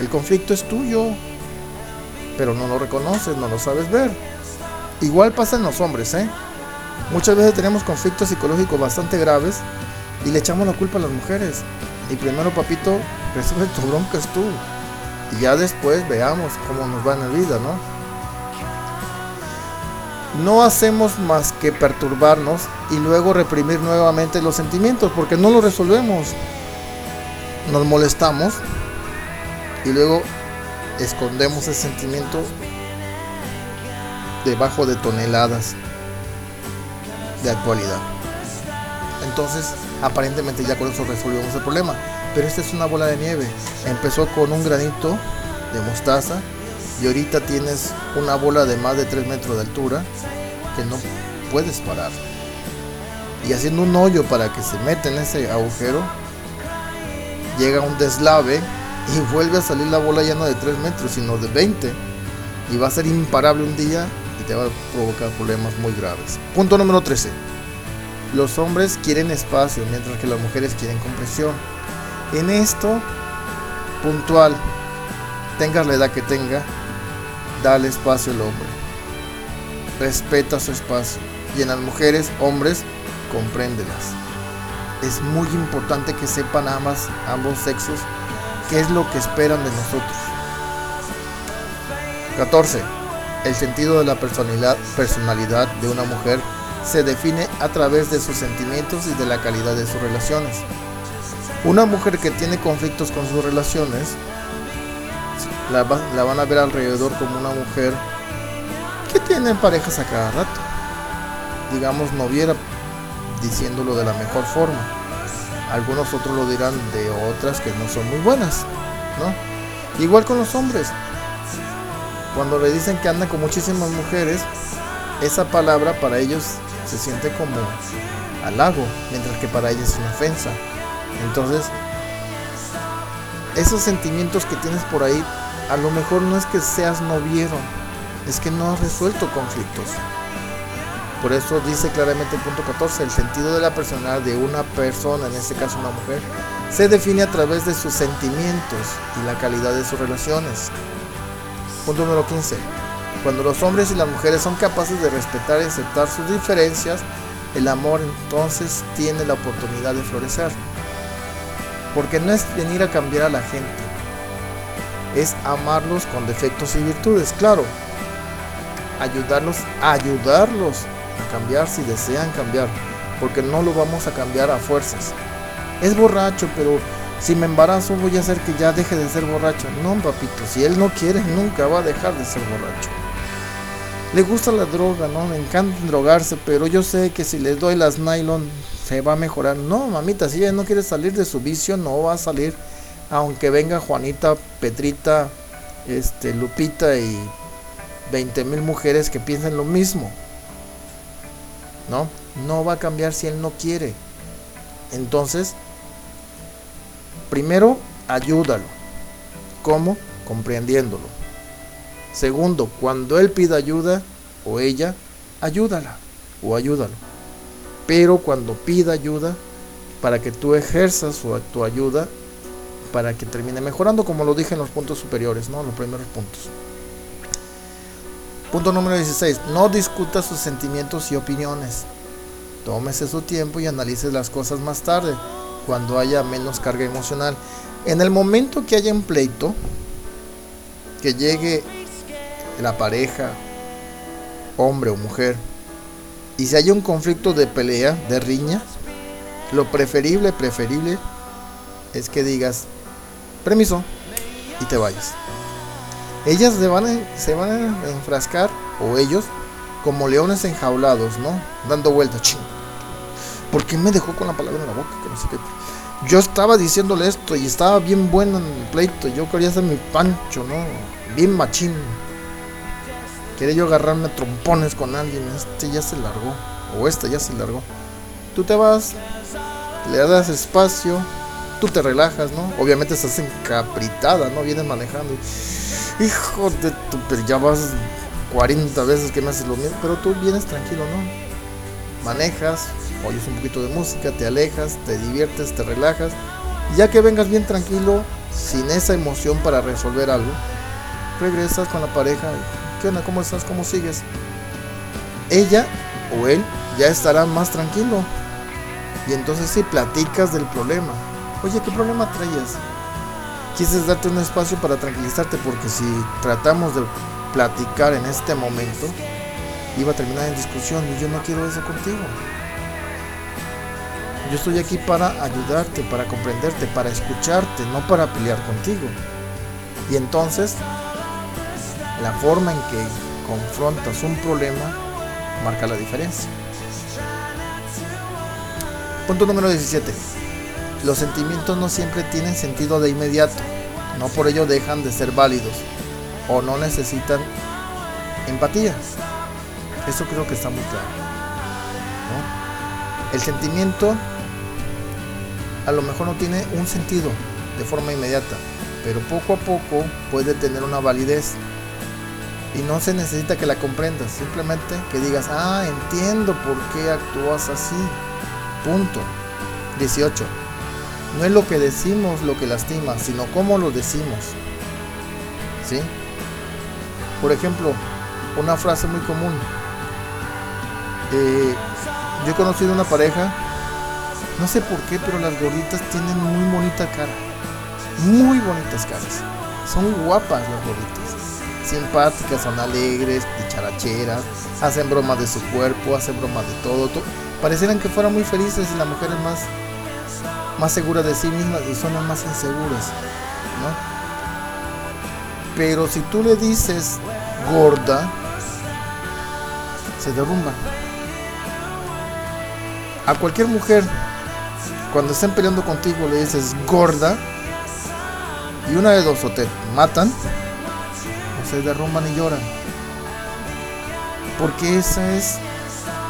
el conflicto es tuyo, pero no lo reconoces, no lo sabes ver. Igual pasa en los hombres, ¿eh? Muchas veces tenemos conflictos psicológicos bastante graves y le echamos la culpa a las mujeres. Y primero, papito, resuelve tu bronca es tú. Y ya después veamos cómo nos va en la vida, ¿no? No hacemos más que perturbarnos y luego reprimir nuevamente los sentimientos porque no lo resolvemos. Nos molestamos y luego escondemos el sentimiento debajo de toneladas de actualidad. Entonces, aparentemente ya con eso resolvemos el problema. Pero esta es una bola de nieve. Empezó con un granito de mostaza y ahorita tienes una bola de más de 3 metros de altura que no puedes parar. Y haciendo un hoyo para que se meta en ese agujero, llega un deslave y vuelve a salir la bola ya no de 3 metros, sino de 20. Y va a ser imparable un día te va a provocar problemas muy graves. Punto número 13. Los hombres quieren espacio, mientras que las mujeres quieren compresión. En esto, puntual, tengas la edad que tenga, dale espacio al hombre. Respeta su espacio. Y en las mujeres, hombres, compréndelas. Es muy importante que sepan ambas, ambos sexos qué es lo que esperan de nosotros. 14. El sentido de la personalidad, personalidad de una mujer se define a través de sus sentimientos y de la calidad de sus relaciones. Una mujer que tiene conflictos con sus relaciones la, la van a ver alrededor como una mujer que tiene parejas a cada rato. Digamos, noviera, diciéndolo de la mejor forma. Algunos otros lo dirán de otras que no son muy buenas, ¿no? Igual con los hombres. Cuando le dicen que andan con muchísimas mujeres, esa palabra para ellos se siente como halago, mientras que para ellos es una ofensa. Entonces, esos sentimientos que tienes por ahí, a lo mejor no es que seas noviero, es que no has resuelto conflictos. Por eso dice claramente el punto 14, el sentido de la personalidad de una persona, en este caso una mujer, se define a través de sus sentimientos y la calidad de sus relaciones. Punto número 15. Cuando los hombres y las mujeres son capaces de respetar y aceptar sus diferencias, el amor entonces tiene la oportunidad de florecer. Porque no es venir a cambiar a la gente, es amarlos con defectos y virtudes, claro. Ayudarlos, ayudarlos a cambiar si desean cambiar, porque no lo vamos a cambiar a fuerzas. Es borracho, pero si me embarazo voy a hacer que ya deje de ser borracho. No, papito, si él no quiere, nunca va a dejar de ser borracho. Le gusta la droga, ¿no? Le encanta drogarse, pero yo sé que si le doy las nylon se va a mejorar. No, mamita, si ella no quiere salir de su vicio, no va a salir. Aunque venga Juanita, Petrita, este, Lupita y 20 mil mujeres que piensen lo mismo. ¿No? No va a cambiar si él no quiere. Entonces, primero, ayúdalo. ¿Cómo? Comprendiéndolo. Segundo, cuando él pida ayuda o ella, ayúdala o ayúdalo. Pero cuando pida ayuda, para que tú ejerzas tu ayuda, para que termine mejorando, como lo dije en los puntos superiores, ¿no? Los primeros puntos. Punto número 16. No discuta sus sentimientos y opiniones. Tómese su tiempo y analice las cosas más tarde, cuando haya menos carga emocional. En el momento que haya un pleito, que llegue la pareja, hombre o mujer, y si hay un conflicto de pelea, de riña, lo preferible, preferible es que digas, permiso, y te vayas. Ellas se van a, se van a enfrascar, o ellos, como leones enjaulados, ¿no? Dando vueltas, ching. ¿Por qué me dejó con la palabra en la boca? Que no sé qué. Yo estaba diciéndole esto y estaba bien bueno en el pleito. Yo quería hacer mi pancho, ¿no? Bien machín. Quería yo agarrarme trompones con alguien. Este ya se largó. O esta ya se largó. Tú te vas, le das espacio, tú te relajas, ¿no? Obviamente estás encapritada, ¿no? Vienes manejando. Hijo de tu. Pero ya vas 40 veces que me haces lo mismo. Pero tú vienes tranquilo, ¿no? Manejas, oyes un poquito de música, te alejas, te diviertes, te relajas. Ya que vengas bien tranquilo, sin esa emoción para resolver algo, regresas con la pareja. ¿Qué onda? ¿Cómo estás? ¿Cómo sigues? Ella o él ya estará más tranquilo. Y entonces si platicas del problema. Oye, ¿qué problema traías? Quieres darte un espacio para tranquilizarte porque si tratamos de platicar en este momento, iba a terminar en discusión y yo no quiero eso contigo. Yo estoy aquí para ayudarte, para comprenderte, para escucharte, no para pelear contigo. Y entonces, la forma en que confrontas un problema marca la diferencia. Punto número 17. Los sentimientos no siempre tienen sentido de inmediato. No por ello dejan de ser válidos o no necesitan empatía. Eso creo que está muy claro. El sentimiento a lo mejor no tiene un sentido de forma inmediata, pero poco a poco puede tener una validez. Y no se necesita que la comprendas, simplemente que digas, ah, entiendo por qué actúas así. Punto. 18. No es lo que decimos lo que lastima, sino cómo lo decimos. ¿Sí? Por ejemplo, una frase muy común. Eh, yo he conocido una pareja, no sé por qué, pero las gorditas tienen muy bonita cara. Muy bonitas caras. Son guapas las gorditas. Simpáticas, son alegres, dicharacheras, hacen bromas de su cuerpo, hacen bromas de todo. todo. Parecieran que fueran muy felices y la mujer es más, más segura de sí misma y son las más inseguras. ¿no? Pero si tú le dices gorda, se derrumba. A cualquier mujer, cuando estén peleando contigo, le dices gorda, y una de dos, o te matan, o se derrumban y lloran. Porque ese es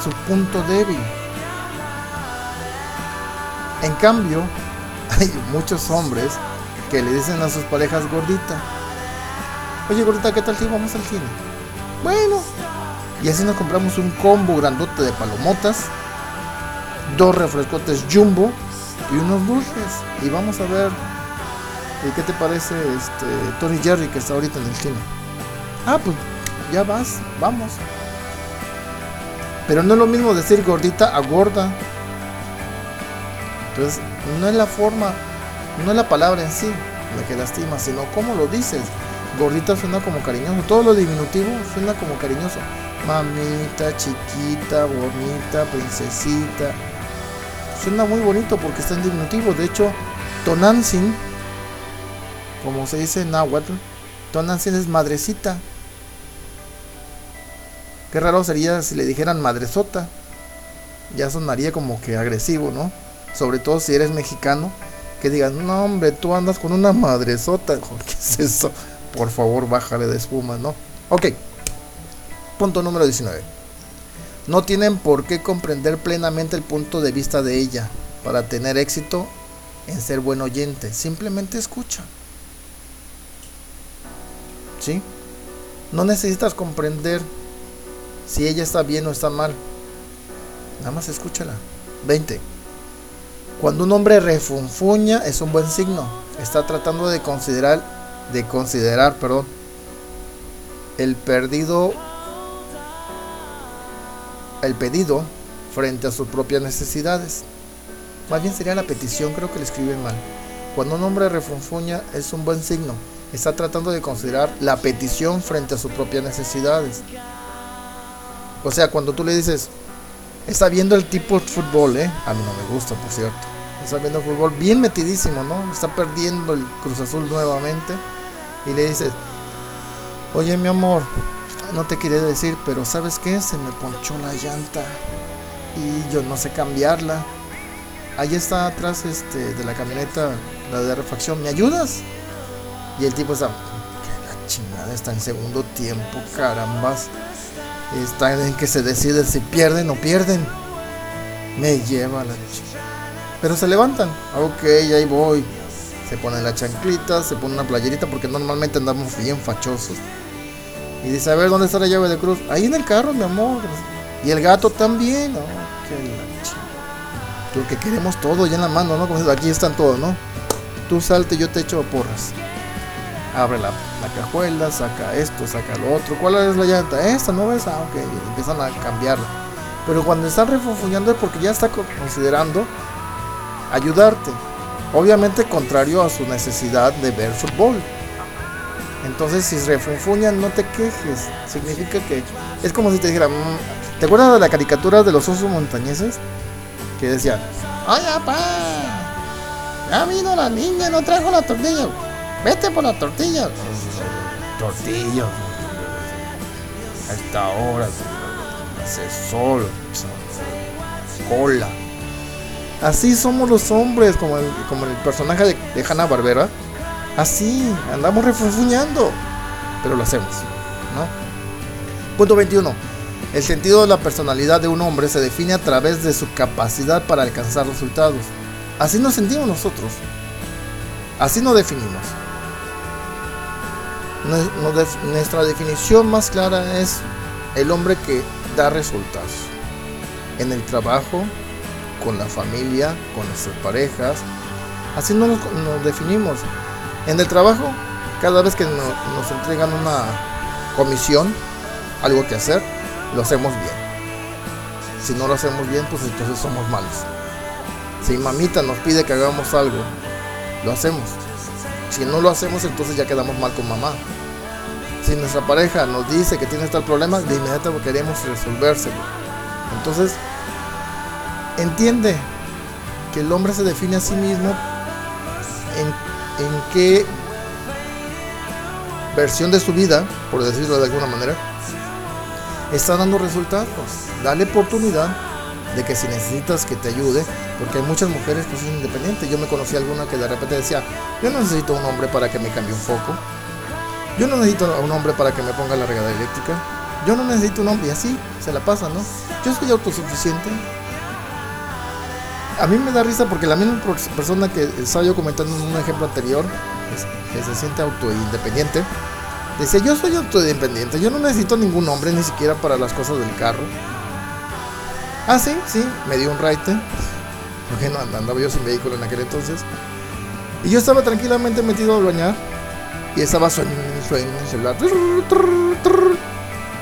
su punto débil. En cambio, hay muchos hombres que le dicen a sus parejas gordita. Oye gordita, ¿qué tal si vamos al cine? Bueno. Y así nos compramos un combo grandote de palomotas, dos refrescotes jumbo y unos dulces. Y vamos a ver ¿Y qué te parece este Tony Jerry que está ahorita en el cine? Ah, pues ya vas, vamos. Pero no es lo mismo decir gordita a gorda. Entonces, no es la forma, no es la palabra en sí la que lastima, sino cómo lo dices. Gordita suena como cariñoso. Todo lo diminutivo suena como cariñoso. Mamita, chiquita, bonita, princesita. Suena muy bonito porque está en. De hecho, Tonantzin como se dice en náhuatl, Tonantzin es madrecita. Qué raro sería si le dijeran madresota. Ya sonaría como que agresivo, ¿no? Sobre todo si eres mexicano, que digan, no hombre, tú andas con una madresota. ¿Qué es eso? Por favor, bájale de espuma, ¿no? Ok. Punto número 19. No tienen por qué comprender plenamente el punto de vista de ella para tener éxito en ser buen oyente. Simplemente escucha. ¿Sí? No necesitas comprender si ella está bien o está mal. Nada más escúchala. 20. Cuando un hombre refunfuña es un buen signo. Está tratando de considerar, de considerar, perdón, el perdido, el pedido frente a sus propias necesidades. Más bien sería la petición, creo que le escriben mal. Cuando un hombre refunfuña es un buen signo está tratando de considerar la petición frente a sus propias necesidades. O sea, cuando tú le dices, está viendo el tipo de fútbol, ¿eh? A mí no me gusta, por cierto. Está viendo fútbol bien metidísimo, ¿no? Está perdiendo el Cruz Azul nuevamente. Y le dices, oye mi amor, no te quería decir, pero ¿sabes qué? Se me ponchó la llanta y yo no sé cambiarla. Ahí está atrás este, de la camioneta, la de refacción, ¿me ayudas? Y el tipo está, la chingada está en segundo tiempo, carambas. Está en que se decide si pierden o pierden. Me lleva la chingada. Pero se levantan. Ok, ahí voy. Se ponen la chanclita, se pone una playerita porque normalmente andamos bien fachosos. Y dice, a ver, ¿dónde está la llave de cruz? Ahí en el carro, mi amor. Y el gato también. Oh, qué la. Lo que queremos todo ya en la mano, ¿no? Como aquí están todos, ¿no? Tú salte, yo te echo porras abre la, cajuela, saca esto, saca lo otro. ¿Cuál es la llanta? Esta, ¿no ves? Ah, ok, empiezan a cambiarla. Pero cuando están refunfuñando es porque ya está considerando ayudarte. Obviamente contrario a su necesidad de ver fútbol. Entonces si refunfuñan no te quejes. Significa que es como si te dijeran, mm, ¿te acuerdas de la caricatura de los osos montañeses? Que decían, ¡ay, papá! Ya vino la niña, no trajo la tortilla. Vete por la tortilla. Tortilla. A esta hora. Hace sol. Cola. Así somos los hombres, como el, como el personaje de, de Hanna Barbera. Así, andamos refunfuñando. Pero lo hacemos, ¿no? Punto 21. El sentido de la personalidad de un hombre se define a través de su capacidad para alcanzar resultados. Así nos sentimos nosotros. Así nos definimos. Nuestra definición más clara es el hombre que da resultados en el trabajo, con la familia, con nuestras parejas. Así nos definimos. En el trabajo, cada vez que nos, entregan una comisión, algo que hacer, lo hacemos bien. Si no lo hacemos bien, pues entonces somos malos. Si mamita nos pide que hagamos algo, lo hacemos. Si no lo hacemos, entonces ya quedamos mal con mamá. Si nuestra pareja nos dice que tiene tal problema, de inmediato queremos resolvérselo. Entonces, entiende que el hombre se define a sí mismo en qué versión de su vida, por decirlo de alguna manera, está dando resultados. Dale oportunidad de que si necesitas que te ayude, porque hay muchas mujeres que son independientes. Yo me conocí a alguna que de repente decía, yo no necesito un hombre para que me cambie un foco. Yo no necesito a un hombre para que me ponga la regada eléctrica. Yo no necesito un hombre y así se la pasa, ¿no? Yo soy autosuficiente. A mí me da risa porque la misma persona que estaba yo comentando en un ejemplo anterior, que se siente autoindependiente, decía, yo soy autoindependiente, yo no necesito ningún hombre ni siquiera para las cosas del carro. Ah, sí, sí, me dio un raite. Porque no andaba yo sin vehículo en aquel entonces. Y yo estaba tranquilamente metido a bañar. Y estaba sueño, sueño, el celular.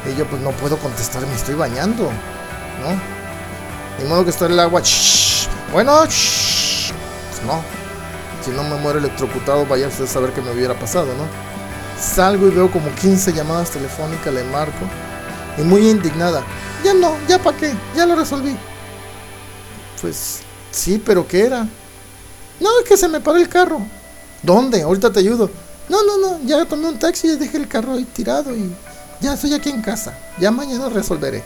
Y yo pues no puedo contestar, me estoy bañando. ¿No? Ni modo que esté el agua. Bueno, pues no. Si no me muero electrocutado, vaya usted a saber qué me hubiera pasado, ¿no? Salgo y veo como 15 llamadas telefónicas, le marco. Y muy indignada. Ya no, ya para qué, ya lo resolví. Pues sí, pero ¿qué era? No, es que se me paró el carro. ¿Dónde? Ahorita te ayudo. No, no, no, ya tomé un taxi y dejé el carro ahí tirado y ya estoy aquí en casa. Ya mañana resolveré.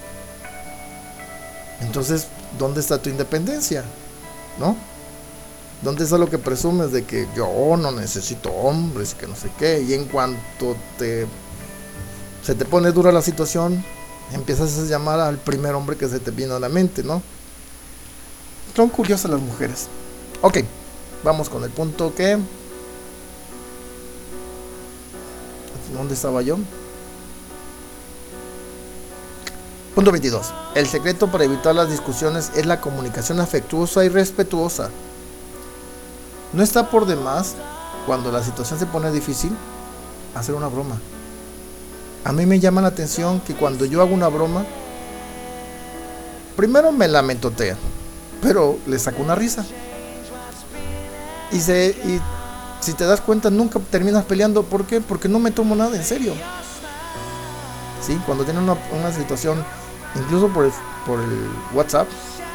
Entonces, ¿dónde está tu independencia? ¿No? ¿Dónde está lo que presumes de que yo no necesito hombres y que no sé qué? Y en cuanto te se te pone dura la situación, empiezas a llamar al primer hombre que se te viene a la mente, ¿no? Son curiosas las mujeres. Ok, vamos con el punto que... ¿Dónde estaba yo? Punto 22. El secreto para evitar las discusiones es la comunicación afectuosa y respetuosa. No está por demás, cuando la situación se pone difícil, hacer una broma. A mí me llama la atención que cuando yo hago una broma, primero me lamentotea, pero le saco una risa. Y, se, y si te das cuenta, nunca terminas peleando. ¿Por qué? Porque no me tomo nada en serio. ¿Sí? Cuando tienen una, una situación, incluso por el, por el WhatsApp,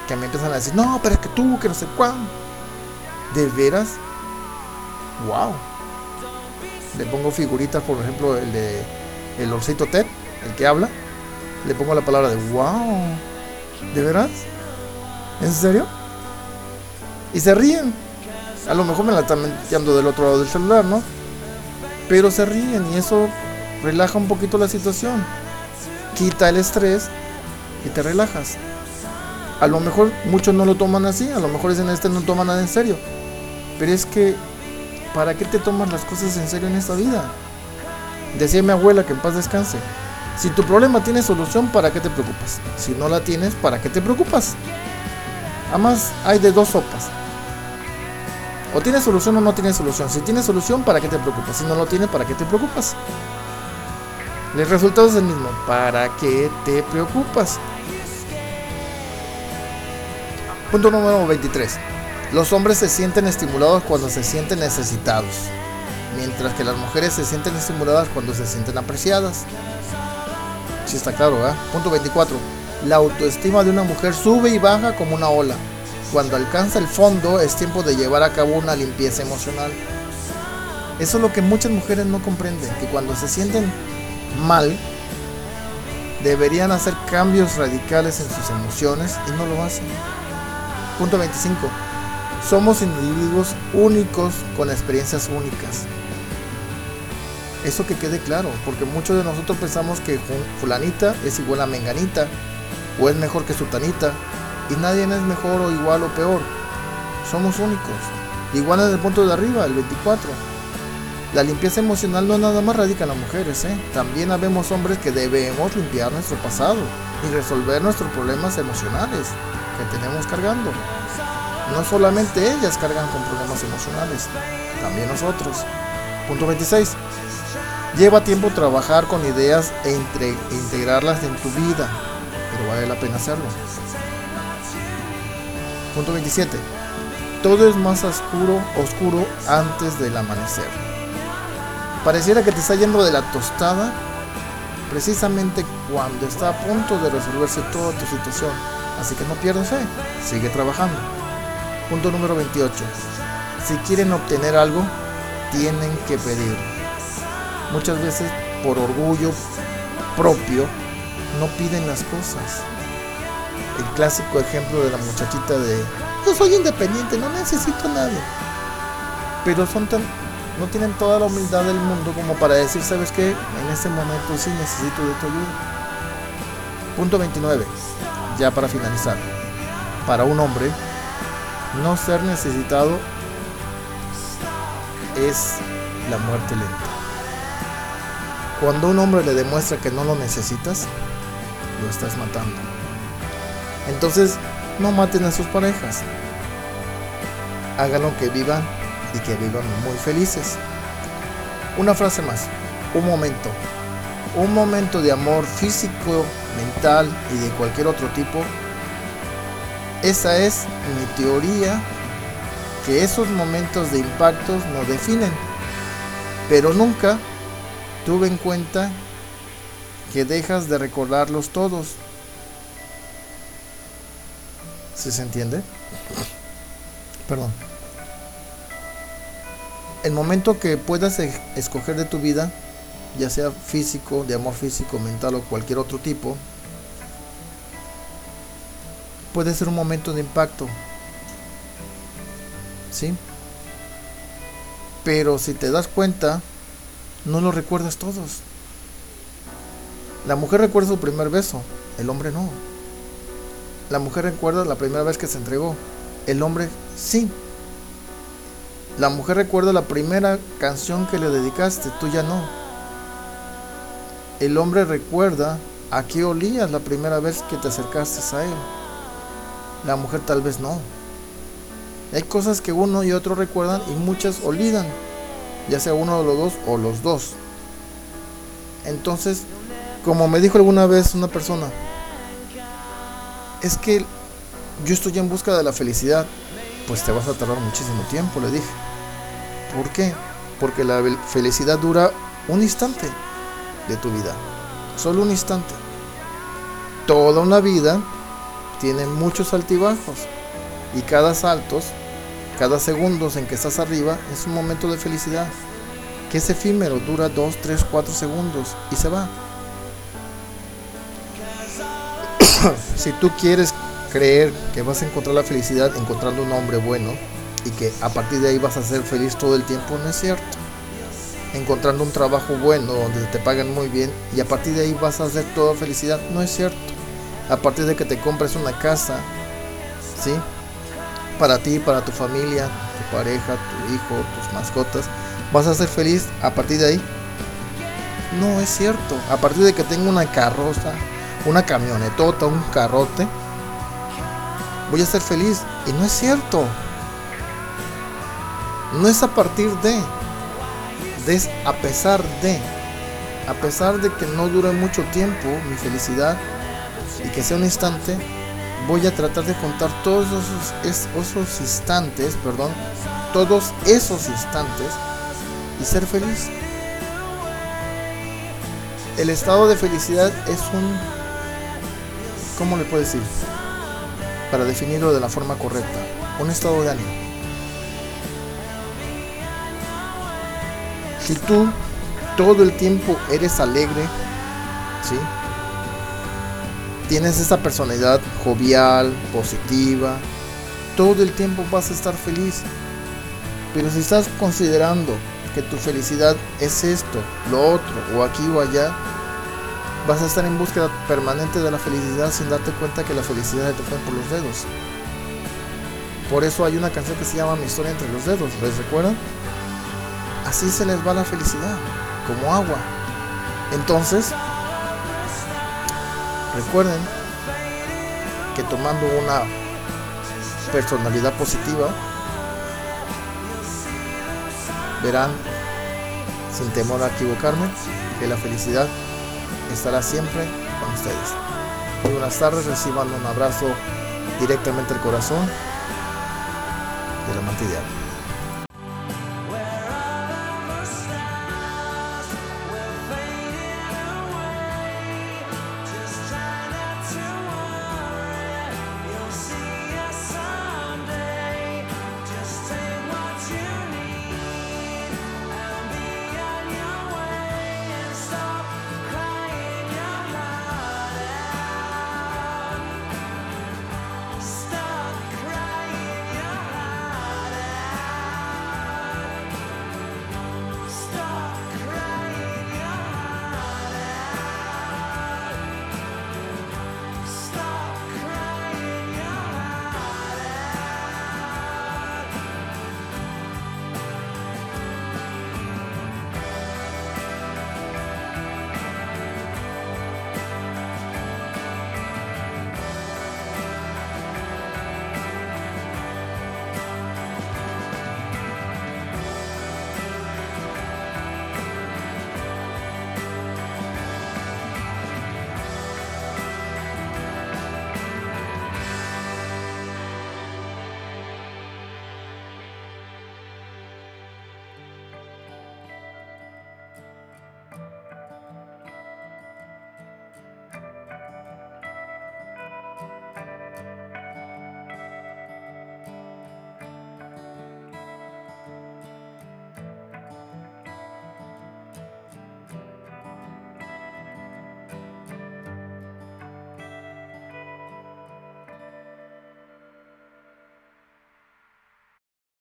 que me empiezan a decir, no, pero es que tú, que no sé cuándo. ¿De veras? ¡Wow! Le pongo figuritas, por ejemplo, el de el Orcito Ted, el que habla. Le pongo la palabra de wow. ¿De veras? ¿En serio? Y se ríen. A lo mejor me la están metiendo del otro lado del celular, ¿no? Pero se ríen y eso relaja un poquito la situación. Quita el estrés y te relajas. A lo mejor muchos no lo toman así, a lo mejor dicen este no toma nada en serio. Pero es que, ¿para qué te tomas las cosas en serio en esta vida? Decía mi abuela que en paz descanse. Si tu problema tiene solución, ¿para qué te preocupas? Si no la tienes, ¿para qué te preocupas? Además, hay de dos sopas. O tiene solución o no tiene solución. Si tiene solución, ¿para qué te preocupas? Si no lo tiene, ¿para qué te preocupas? El resultado es el mismo. ¿Para qué te preocupas? Punto número 23. Los hombres se sienten estimulados cuando se sienten necesitados, mientras que las mujeres se sienten estimuladas cuando se sienten apreciadas. Sí está claro, ¿verdad? Punto 24. La autoestima de una mujer sube y baja como una ola. Cuando alcanza el fondo es tiempo de llevar a cabo una limpieza emocional. Eso es lo que muchas mujeres no comprenden, que cuando se sienten mal, deberían hacer cambios radicales en sus emociones y no lo hacen. Punto 25. Somos individuos únicos con experiencias únicas. Eso que quede claro, porque muchos de nosotros pensamos que fulanita es igual a menganita, o es mejor que sultanita, y nadie es mejor o igual o peor. Somos únicos. Igual en el punto de arriba, el 24. La limpieza emocional no nada más radica en las mujeres, ¿eh? también habemos hombres que debemos limpiar nuestro pasado y resolver nuestros problemas emocionales que tenemos cargando. No solamente ellas cargan con problemas emocionales, también nosotros. Punto 26. Lleva tiempo trabajar con ideas e entre, integrarlas en tu vida, pero vale la pena hacerlo. Punto 27. Todo es más oscuro, oscuro antes del amanecer. Pareciera que te está yendo de la tostada precisamente cuando está a punto de resolverse toda tu situación. Así que no pierdas fe, sigue trabajando. Punto número 28. Si quieren obtener algo, tienen que pedir. Muchas veces por orgullo propio no piden las cosas. El clásico ejemplo de la muchachita de yo soy independiente, no necesito a nadie. Pero son tan no tienen toda la humildad del mundo como para decir, ¿sabes qué? En este momento sí necesito de tu ayuda. Punto 29. Ya para finalizar. Para un hombre, no ser necesitado es la muerte lenta. Cuando un hombre le demuestra que no lo necesitas, lo estás matando. Entonces, no maten a sus parejas. Háganlo que vivan y que vivan muy felices. Una frase más, un momento. Un momento de amor físico, mental y de cualquier otro tipo. Esa es mi teoría, que esos momentos de impactos nos definen. Pero nunca tuve en cuenta que dejas de recordarlos todos. ¿Sí se entiende? Perdón el momento que puedas e-, escoger de tu vida, ya sea físico, de amor físico, mental o cualquier otro tipo, puede ser un momento de impacto. ¿Sí? Pero si te das cuenta, no lo recuerdas todos. La mujer recuerda su primer beso, el hombre no. La mujer recuerda la primera vez que se entregó, el hombre sí. La mujer recuerda la primera canción que le dedicaste, tú ya no. El hombre recuerda a qué olías la primera vez que te acercaste a él. La mujer tal vez no. Hay cosas que uno y otro recuerdan y muchas olvidan, ya sea uno de los dos o los dos. Entonces, como me dijo alguna vez una persona, es que yo estoy en busca de la felicidad, pues te vas a tardar muchísimo tiempo, le dije. ¿Por qué? Porque la felicidad dura un instante de tu vida. Solo un instante. Toda una vida tiene muchos altibajos. Y cada salto, cada segundo en que estás arriba es un momento de felicidad. Que es efímero, dura 2, 3, 4 segundos y se va. si tú quieres creer que vas a encontrar la felicidad encontrando un hombre bueno y que a partir de ahí vas a ser feliz todo el tiempo, no es cierto. Encontrando un trabajo bueno donde te pagan muy bien y a partir de ahí vas a hacer toda felicidad, no es cierto. A partir de que te compres una casa, ¿sí? Para ti, para tu familia, tu pareja, tu hijo, tus mascotas, vas a ser feliz a partir de ahí. No es cierto. A partir de que tenga una carroza, una camionetota, un carrote, voy a ser feliz. Y no es cierto. No es a partir de, es a pesar de, a pesar de que no dure mucho tiempo mi felicidad y que sea un instante, voy a tratar de contar todos esos, esos instantes, perdón, todos esos instantes y ser feliz. El estado de felicidad es un ¿cómo le puedo decir? Para definirlo de la forma correcta, un estado de ánimo. Si tú todo el tiempo eres alegre, ¿sí? Tienes esa personalidad jovial, positiva, todo el tiempo vas a estar feliz. Pero si estás considerando que tu felicidad es esto, lo otro, o aquí o allá, vas a estar en búsqueda permanente de la felicidad sin darte cuenta que la felicidad te fue por los dedos. Por eso hay una canción que se llama Mi historia entre los dedos, ¿les recuerdan? Así se les va la felicidad, como agua. Entonces, recuerden que tomando una personalidad positiva, verán, sin temor a equivocarme, que la felicidad estará siempre con ustedes. Muy buenas tardes, reciban un abrazo directamente al corazón de la mantilla.